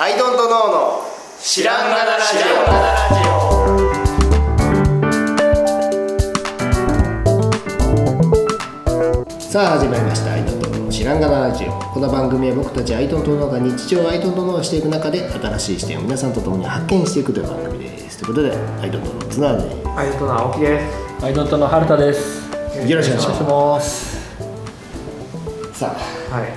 アイドントノーの知らんがなラジオ。さあ始まりました「アイドントノーの知らんがなラジオ」この番組は僕たちアイドントノーが日常をアイドントノーしていく中で新しい視点を皆さんと共に発見していくという番組です。ということでアイドントノーの綱で。アイドントの青木です。アイドントの春田です。よろしくお願いします。ます。さあ。はい。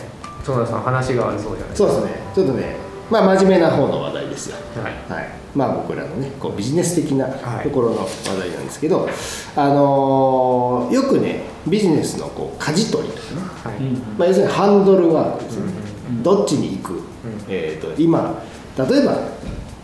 園田さん話があるそうじゃないですそうですね。ちょっとねまあ真面目な方の話題ですよ。か。はい。はい、まあ僕らのねこうビジネス的なはい。ところの話題なんですけど、あのーよくねビジネスのこう舵取りとかね、はい。うんまあ、要するにハンドルワークですよね、うんどっちに行く、えー、と今。例えば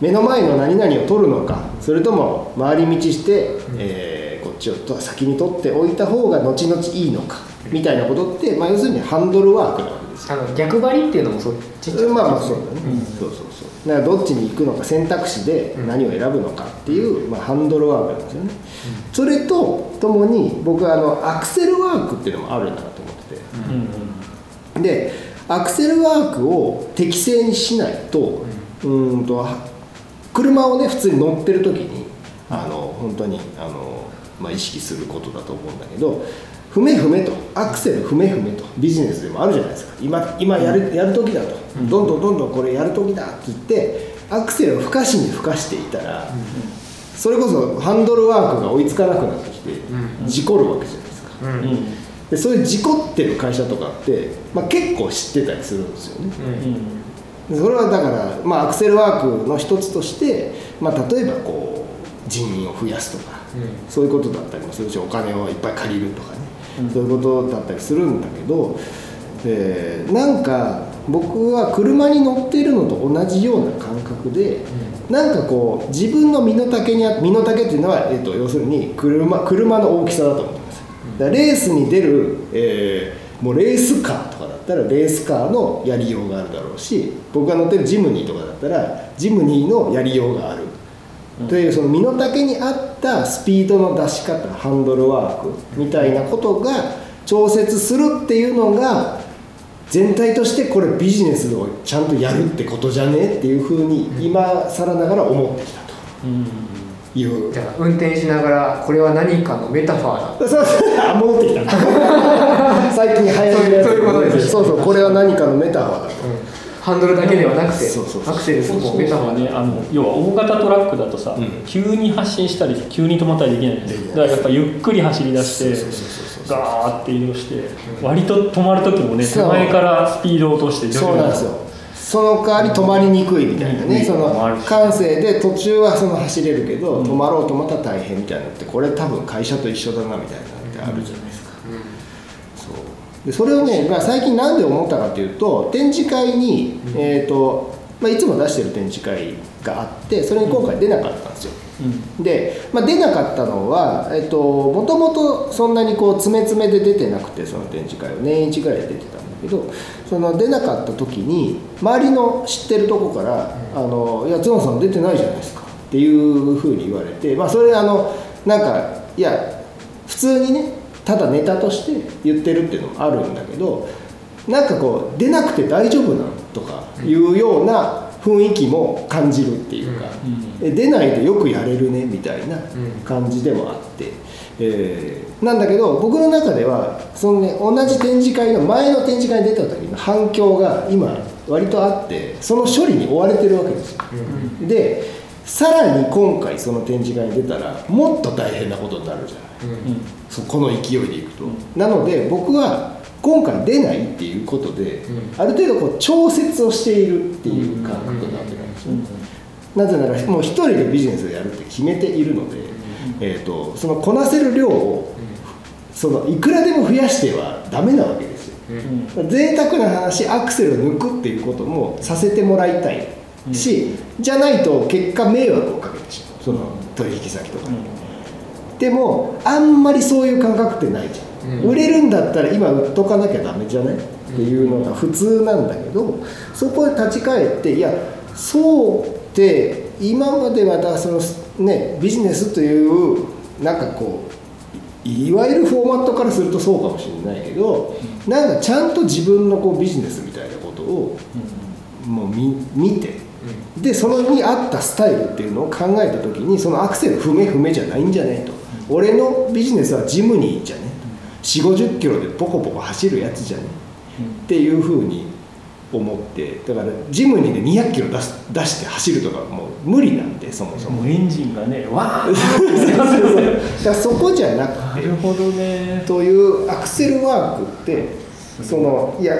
目の前の何々を取るのか。それとも回り道して、えーこっちをと先に取っておいた方が後々いいのか。みたいなことって、まあ、要するにハンドルワークなわけですよあの逆張りっていうのもそっちまあまあそうだね、うん。そうそうそう。だからどっちに行くのか選択肢で何を選ぶのかっていう、まあ、ハンドルワークなんですよね、それとともに僕はあのアクセルワークっていうのもあるんだなと思ってて。うんでアクセルワークを適正にしないと,、うーんとは車をね普通に乗ってる時にあの本当にあの、まあ、意識することだと思うんだけどふめふめとアクセルふめふめとビジネスでもあるじゃないですか。今今やるやる時だと、どんどんどんどんこれやる時だって言ってアクセルをふかしにふかしていたら、それこそハンドルワークが追いつかなくなってきて、事故るわけじゃないですか。うん。ううん。ん。でそういう事故ってる会社とかって、まあ、結構知ってたりするんですよね。うん。でそれはだから、まあ、アクセルワークの一つとして、まあ、例えばこう人員を増やすとか、そういうことだったりもするしお金をいっぱい借りるとかね、うんそういうことだったりするんだけど、えーなんか僕は車に乗っているのと同じような感覚で、なんかこう自分の身の丈にあ身の丈っていうのは、えー、と要するに車車の大きさだと思ってます。だからレースに出る、えーもうレースカーとかだったらレースカーのやりようがあるだろうし僕が乗ってるジムニーとかだったらジムニーのやりようがある、というその身の丈に合ったスピードの出し方ハンドルワークみたいなことが調節するっていうのが全体としてこれビジネスをちゃんとやるってことじゃねっていうふうに今更ながら思ってきたとうん。いう。じゃあ運転しながらこれは何かのメタファーだ。そうそうあ戻ってきた。最近流行りのやつ。そういうことですそうそうこれは何かのメタファーだとハンドルだけではなくてアクセルもメタファーね、あの要は大型トラックだとさ、うん。急に発進したり急に止まったりできないだからやっぱゆっくり走り出してガーって移動して割と止まる時もね手前からスピードを落としてそうなんですよ。その代わり止まりにくいみたいなね、うん。その感性で途中はその走れるけど、止まろうと思ったら大変みたいなのってこれ多分会社と一緒だなみたいなのってあるじゃないでそれをね、まあ、最近なんで思ったかというと展示会に、えーとまあ、いつも出してる展示会があってそれに今回出なかったんですよ、うん。で、まあ、出なかったのは、えっと、もともとそんなにこう詰め詰めで出てなくてその展示会は。年一ぐらいで出てたんだけどその出なかった時に周りの知ってるとこから「あのいや角野さん出てないじゃないですか」っていうふうに言われて、まあ、それあのなんかいや普通にねただネタとして言ってるっていうのもあるんだけどなんかこう出なくて大丈夫なのとかいうような雰囲気も感じるっていうか。う出ないでよくやれるねみたいな感じでもあって、えーなんだけど僕の中ではその、ね、同じ展示会の前の展示会に出た時の反響が今割とあってその処理に追われてるわけですよ。でさらに今回その展示会に出たらもっと大変なことになるじゃない。うんそこの勢いでいくと、なので僕は今回出ないっていうことで、ある程度こう調節をしているっていう感覚なわけなんですよ。ね、なぜならもう一人でビジネスをやるって決めているので、えー、とそのこなせる量をそのいくらでも増やしてはダメなわけですよ。うん。贅沢な話アクセルを抜くっていうこともさせてもらいたいし、じゃないと結果迷惑をかけてしまう。その取引先とかに、でもあんまりそういう感覚ってないじゃん、うん。売れるんだったら今売っとかなきゃダメじゃない？っていうのが普通なんだけどそこで立ち返っていやそうって今まではだそのねビジネスというなんかこういいわゆるフォーマットからするとそうかもしれないけど、なんかちゃんと自分のこうビジネスみたいなことをもう見見てでそのに合ったスタイルっていうのを考えた時にそのアクセル踏め踏めじゃないんじゃないと、俺のビジネスはジムニーじゃね。4 5 0キロでポコポコ走るやつじゃね。っていうふうに思って。だからジムニーで200キロ出す出して走るとかもう無理なんでそもそも。エンジンがねわーだそこじゃなくて。なるほどね。というアクセルワークってそのいや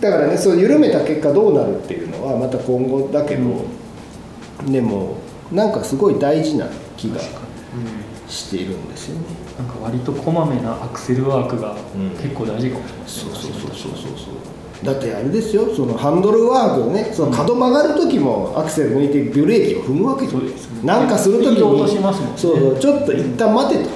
だからねそう緩めた結果どうなるっていうのはまた今後だけど、でもなんかすごい大事な気がしているんですよね。なんか割とこまめなアクセルワークがうん。結構大事かもしれそうない。そうそうそうそうそうだってあれですよそのハンドルワークねその角曲がる時もアクセル抜いてブレーキを踏むわけじゃないですか。なんかする時としにますもんね。そうそうちょっと一旦待てと、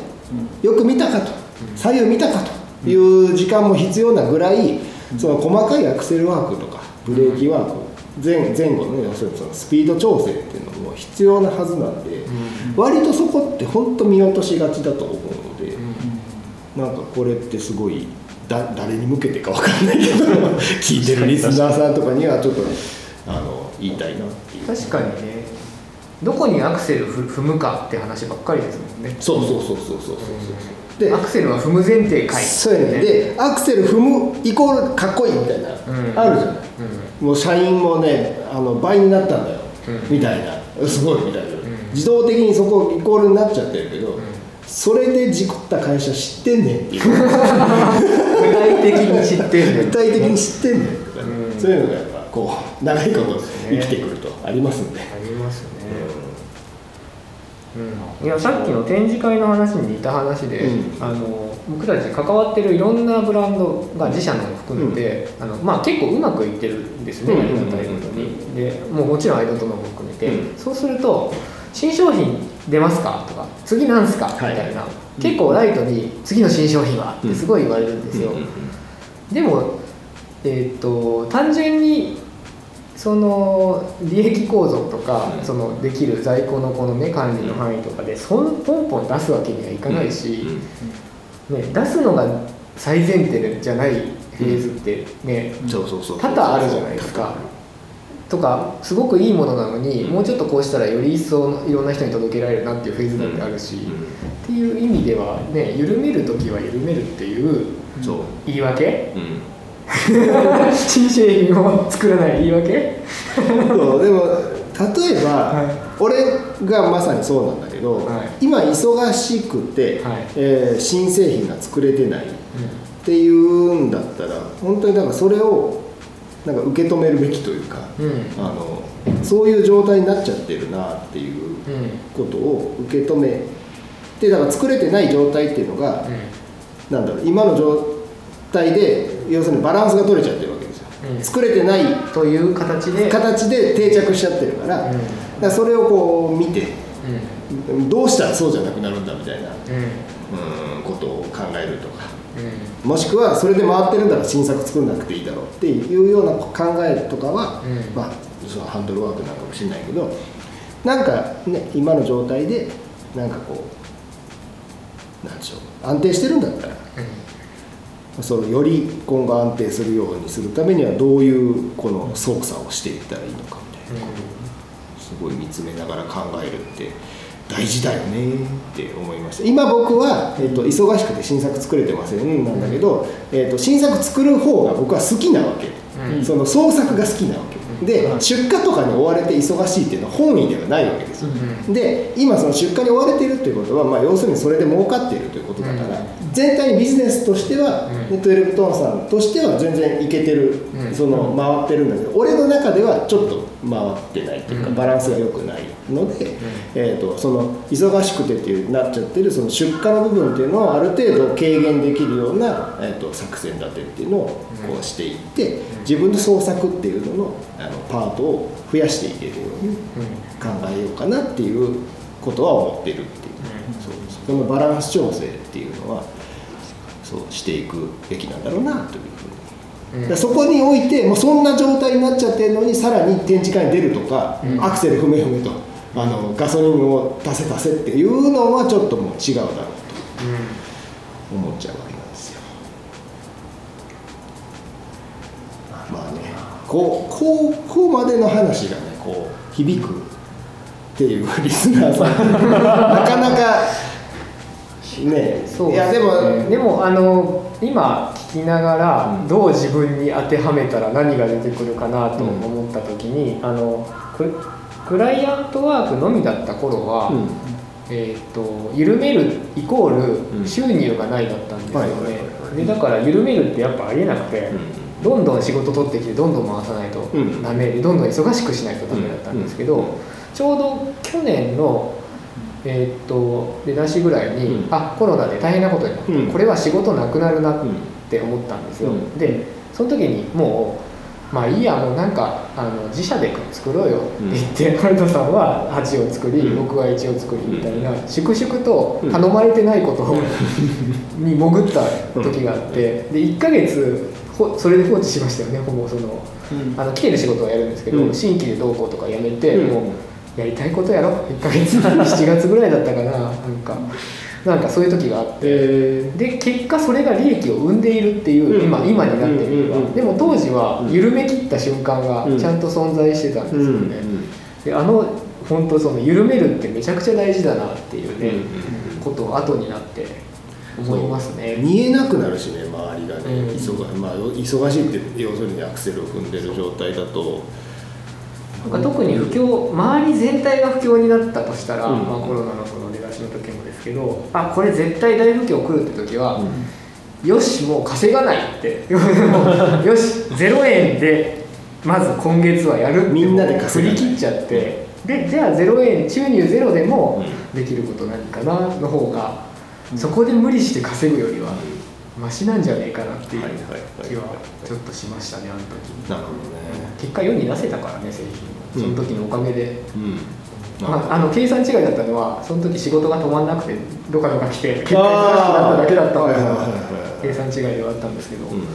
よく見たかと。左右見たかという時間も必要なぐらい、その細かいアクセルワークとかブレーキワーク前前後のね要するにそのスピード調整っていうのも必要なはずなんで、割とそこって本当見落としがちだと思うので、なんかこれってすごいだ誰に向けてかわかんないけど聞いてるリスナーさんとかにはちょっとあの言いたいなっていう。確かにね。どこにアクセルふ踏むかって話ばっかりですもんね。そうそうそうそうそうそうでアクセルは踏む前提かいそうやねでアクセル踏むイコールかっこいいみたいな、ん。あるじゃないうん。もう社員もねあの倍になったんだよ、うん。みたいな。すごいみたいな、自動的にそこイコールになっちゃってるけど、それで事故った会社知ってんねんっていう。具体的に知ってる具体的に知ってんねんとか。ね、うん。そういうのがやっぱこう長いこと生きてくるとありますんで、ありますね、うん、いやさっきの展示会の話に似た話で、うん。あの僕たち関わってるいろんなブランドが自社のも含めて、あのまあ、結構うまくいってるんですね、うん。ありがたいことに。でもうもちろんアイドントノーも含めて、うん。そうすると新商品出ますかとか次なんすかみはい。たいな、結構ライトに次の新商品はってすごい言われるんですよ、うん。うん。でも、えー、と単純にその利益構造とか、うん。そのできる在庫のこの、ね、管理の範囲とかでそんポンポン出すわけにはいかないし、ね、出すのが最前提じゃないフェーズってね、うん。そうそうそう。多々あるじゃないですか。とかすごくいいものなのに、もうちょっとこうしたらより一層いろんな人に届けられるなっていうフェーズだってあるし、っていう意味ではね緩める時は緩めるっていう、言い訳うん新製品を作らない言い訳？そうでも例えば、は俺がまさにそうなんだけど、はい。今忙しくて、はい。えー新製品が作れてないっていうんだったら本当にだからそれをなんか受け止めるべきというか、うん。うんあのそういう状態になっちゃってるなっていううん。ことを受け止めてだから作れてない状態っていうのが、なんだろう今の状態で要するにバランスが取れちゃってるわけですよ、うん。作れてないという形で形で定着しちゃってるから,、うん。だからそれをこう見てうん。どうしたらそうじゃなくなるんだみたいな、うん。うん、ことを考えるとかうもしくはそれで回ってるんだから新作作んなくていいだろうっていうような考えとかは、うん。まあそのハンドルワークなのかもしれないけどなんかね今の状態でなんかこうなんでしょう安定してるんだったらそのより今後安定するようにするためにはどういうこの操作をしていったらいいのかみたいなすごい見つめながら考えるって大事だよねって思いました。今僕は、えっと忙しくて新作作れてませんなんだけど、えっと新作作る方が僕は好きなわけ、うん。その創作が好きなわけで、はい。出荷とかに追われて忙しいっていうのは本意ではないわけですよ、で今その出荷に追われているっていうことは、まあ、要するにそれで儲かっているということだから、う全体にビジネスとしては、うん。ネットンさんとしては全然いけてる、うん。その回ってるんだけど俺の中ではちょっと回ってないというか、うん。バランスが良くないので、えー、とその忙しくてっていうなっちゃってるその出荷の部分っていうのをある程度軽減できるような、えー、と作戦立てっていうのをこうしていって、自分で創作っていうののあのパートを増やしていけるように考えようかなっていうことは思ってるっていう、そうそこのバランス調整っていうのはそうしていくべきなんだろうなというふうに。だからそこにおいてもうそんな状態になっちゃってるのにさらに展示会に出るとか、うん。アクセル踏め踏めとあのガソリンを足せ足せっていうのはちょっともう違うだろうと思っちゃうわけなんですよ。まあねこうこうこうまでの話がねこ響くっていうリスナーさん。なかなかねそういやでもでもあの今聞きながらうん。どう自分に当てはめたら何が出てくるかなと思った時に、あのククライアントワークのみだった頃は、うん。えー、と緩めるイコーうん。ル収入がないだったんですよね。はいでだから緩めるってやっぱありえなくて、うん。どんどん仕事取ってきてどんどん回さないとうん。ダメでどんどん忙しくしないとダメだったんですけど、うん。ちょうど去年のえーっと出だしぐらいに、うん。あコロナで大変なことになって、うん。これは仕事なくなるなっうんて思ったんですよ、うん。でその時にもうまあいいやもうなんかあの自社で作ろうよって言って、ハルトさんは8を作り、うん。僕は1を作りみたいな、粛々と頼まれてないことをに潜った時があって、で1ヶ月ほそれで放置しましたよねほぼそのう、あの来てる仕事はやるんですけど、うん。新規でどうこうとかやめて、うん。もうやりたいことやろ1ヶ月 7月ぐらいだったかななんかなんかそういう時があって。えで結果それが利益を生んでいるっていう、うん。今今になってみれば、うんうんでも当時はうん。緩め切った瞬間がうん。ちゃんと存在してたんですよね、うんであの本当その緩めるってめちゃくちゃ大事だなっていうね、うんことを後になって思いますね。見えなくなるしね周りがね、うん。忙まあ、忙しいって要するにアクセルを踏んでる状態だと。なんか特に不況周り全体が不況になったとしたら、うん。まあ、コロナのその出だしの時もですけどあこれ絶対大不況来るって時は、よしもう稼がないって。よし0円でまず今月はやるってみんなで振り切っちゃって。でじゃあ0円収入ゼロでもできること何かなの方が、そこで無理して稼ぐよりはマシなんじゃねえかなっていう気はちょっとしましたねあの時。なるほどね。結果世に出せたからね製品その時のおかげで、うんまあ、あの計算違いだったのはその時仕事が止まんなくてどかどか来て結果忙しくなっただけだったのがはいはいはいはい。計算違いではあったんですけど、うん。うん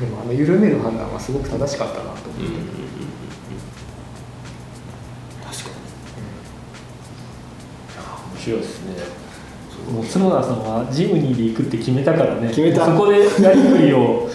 でもあの緩める判断はすごく正しかったなと思って、確か面白いですね。もう角田さんはジムニーで行くって決めたからね。決めた。そこでやりくりを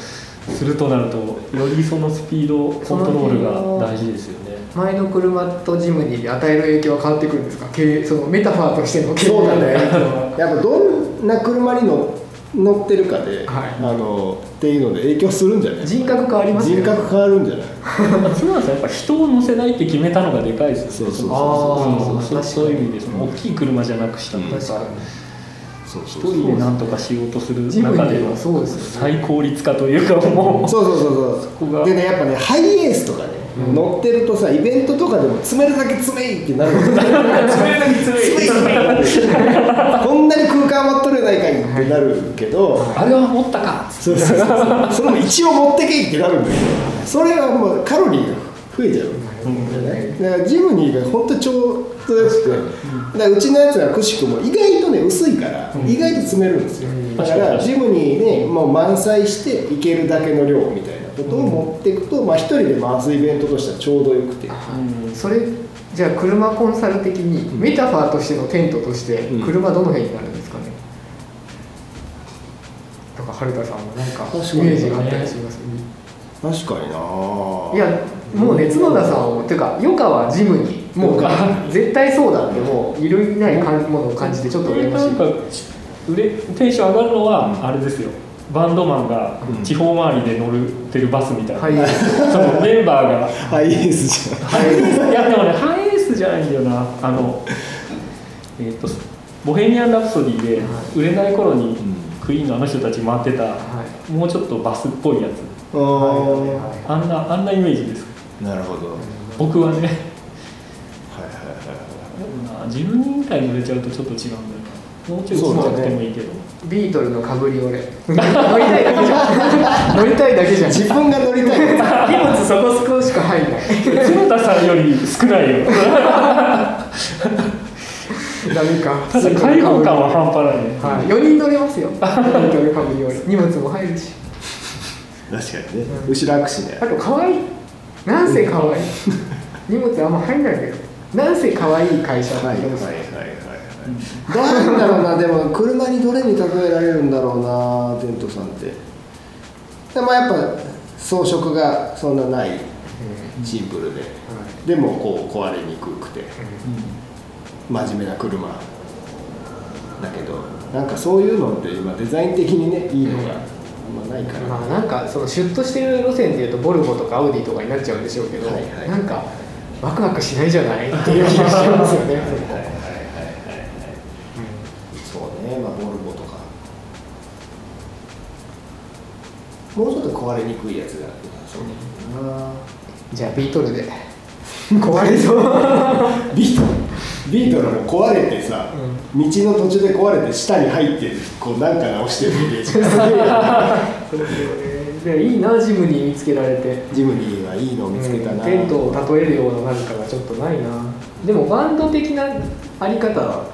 するとなるとよりそのスピードコントロールが大事ですよね前の車とジムニーで与える影響は変わってくるんですか？経営そのメタファーとしての経営。そうだね。の影響はにやっぱどんな車に乗乗ってるかで、はい。あのっていうので影響するんじゃない？人格変わりますよね。人格変わるんじゃない？角田さんやっぱ人を乗せないって決めたのがでかいですよね。そうそうあーそうそういう意味ですね大きい車じゃなくしたとか。確かに。そう一人で何とかしようとする中でのそうですよね。最効率化というかもう。そうそうそうそう。こが。でねやっぱねハイエースとかね、うん乗ってるとさイベントとかでも詰めるだけ詰めいってなる。詰めるだけ詰めいこんなに空間余っとるやないかいってなるけど、あれは持ったか。そうそうそうそれも一応持ってけいってなるんだけどそれはもうカロリーが増えちゃう。んだよねだからジムニーが本当ちょうどよくてだうちのやつはくしくも意外とね薄いから意外と詰めるんですよ。うんだからジムニーでもう満載していけるだけの量みたいなことを持っていくとまあ一人で回すイベントとしてはちょうどよくて。うん。それじゃあ車コンサル的にメタファーとしてのテントとしてうん。車どの辺になるんですかね、とか春田さんもなんかイメージがあったりします？確かにな。いやもうね角田さんをっていうか余川ジムにもう絶対そうだってもういるいない感じものを感じてちょっと羨ましいテンション上がるのはあれですよバンドマンが地方回りで乗ってるバスみたいな、はいそのメンバーが。ハイエースじゃん。ハイエースいやでもねハイエースじゃないんだよな。あのえっ、と「ボヘミアン・ラプソディ」で売れない頃にクイーンのあの人たち回ってた、はい。もうちょっとバスっぽいやつ。あー。あんなあんなイメージです。なるほど。はい僕はねはいはい。でもな自分に以外乗れちゃうとちょっと違うんだもうちょいちっちゃくてもいいけど、ビートルのかぶり俺。乗りたいだけじゃん。乗りたいだけじゃん自分が乗りたい。荷物そこそこしか入んない。角田さんより少ないよ。ダメか。ただ開放感は半端ないね、はい、4人乗れますよ。ビートルかぶり俺。荷物も入るし。確かにね。後ろ握手ね。あと可愛い。なんせ可愛い。荷物あんま入んないけどなんせ可愛い会社はいはいはいはいどうなんだろうなでも車にどれに例えられるんだろうなテントさんって。でもやっぱ装飾がそんなないシンプルで。はい。でもこう壊れにくくて。真面目な車。だけどなんかそういうのって今デザイン的にねいいのがまないから、まあなんかそのシュッとしてる路線でいうとボルボとかアウディとかになっちゃうんでしょうけど、はいはい。なんかワクワクしないじゃない？っていう気がしますよね。はいはいはいはいはいそうねまあボルボとかもうちょっと壊れにくいやつがじゃあビートルで。壊れそう。ビートル。ビートルも壊れてさ、道の途中で壊れて下に入ってこうなんか直してるイメージが。すげえそうですよね。でいいなジムニー見つけられて。ジムニーはいいのを見つけたな、テントを例えるような何かがちょっとないな。でもバンド的なあり方は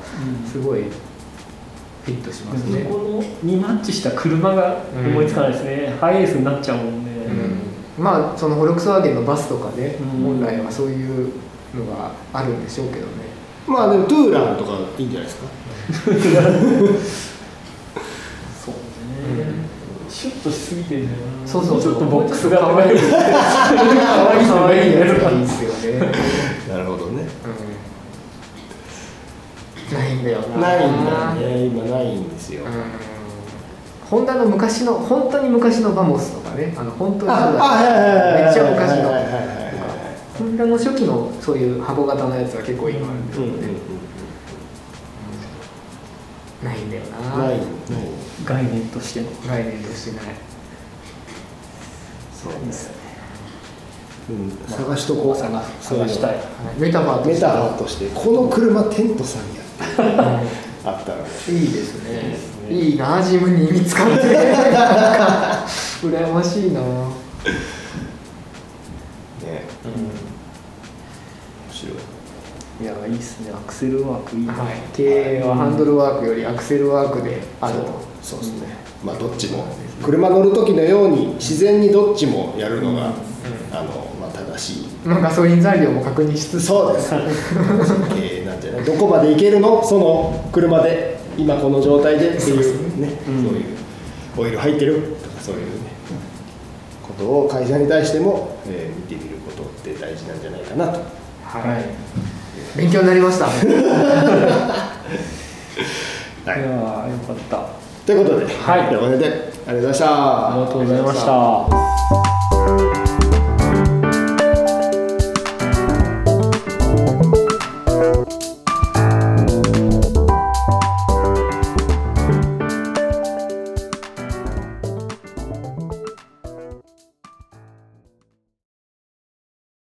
すごいフィットしますね、このにマッチした車が思いつかないですね、ハイエースになっちゃうもんね、うん。まあそのフォルクスワーゲンのバスとかね、うん。本来はそういうのがあるんでしょうけどね。まあでもトゥーランとかいいんじゃないですか？そうね、シュッとしすぎてんだよな。そうそうそう。ちょっとボックスが可愛い。可愛い。可愛い。やつがい。い。ねっすよね、なるほどねうん、ないんだよな。ないんだね。今ないんですよ、うん。ホンダの昔の本当に昔のバモスとかね。あの本当に初代あはいはいはいはいめっちゃ昔のはいはいホンダの初期のそういう箱型のやつは結構今あるんですよね、ないんだよなない概念としての概念としてないそうですねうん探しとこう探したいメタファーとしてこの車テントさんや あったらいいですね。いいなジムに見つかって。羨ましいな、ね。面白い。いやいいっすね。アクセルワークいいな、はい、経営はハンドルワークよりアクセルワークであると。そう。ですね。まあどっちも。車乗る時のように自然にどっちもやるのが、あのまあ正しい。まあ、ガソリン材料も確認しつつ。そうです。経営どこまで行けるの？その車で今この状態でっていうね。そううんいうオイル入ってる？とかそういうね。ことを会社に対しても、えー見てみることって大事なんじゃないかなと。はい、勉強になりました。はい。い。やーよかった。ということで、はい。これでありがとうございました。ありがとうございました